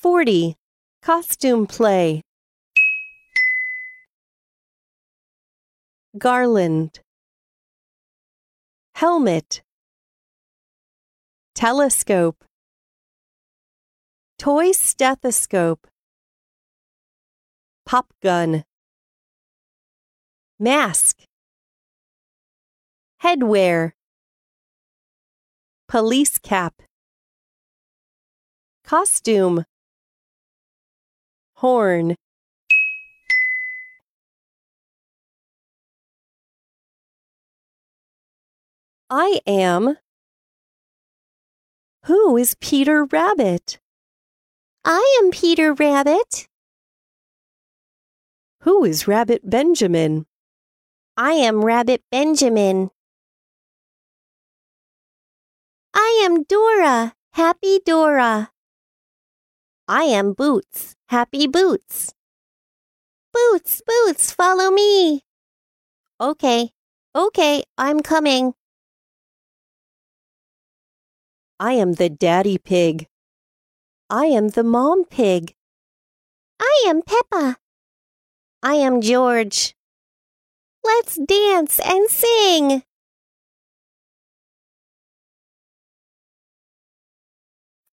40. Costume play. Garland. Helmet. Telescope. Toy stethoscope. Pop gun. Mask. Headwear. Police cap. Costume. Horn. I am. Who is Peter Rabbit? I am Peter Rabbit. Who is Rabbit Benjamin? I am Rabbit Benjamin. I am Dora, Happy Dora. I am Boots, Happy Boots. Boots, Boots, follow me. Okay, okay, I'm coming. I am the daddy pig. I am the mom pig. I am Peppa. I am George. Let's dance and sing.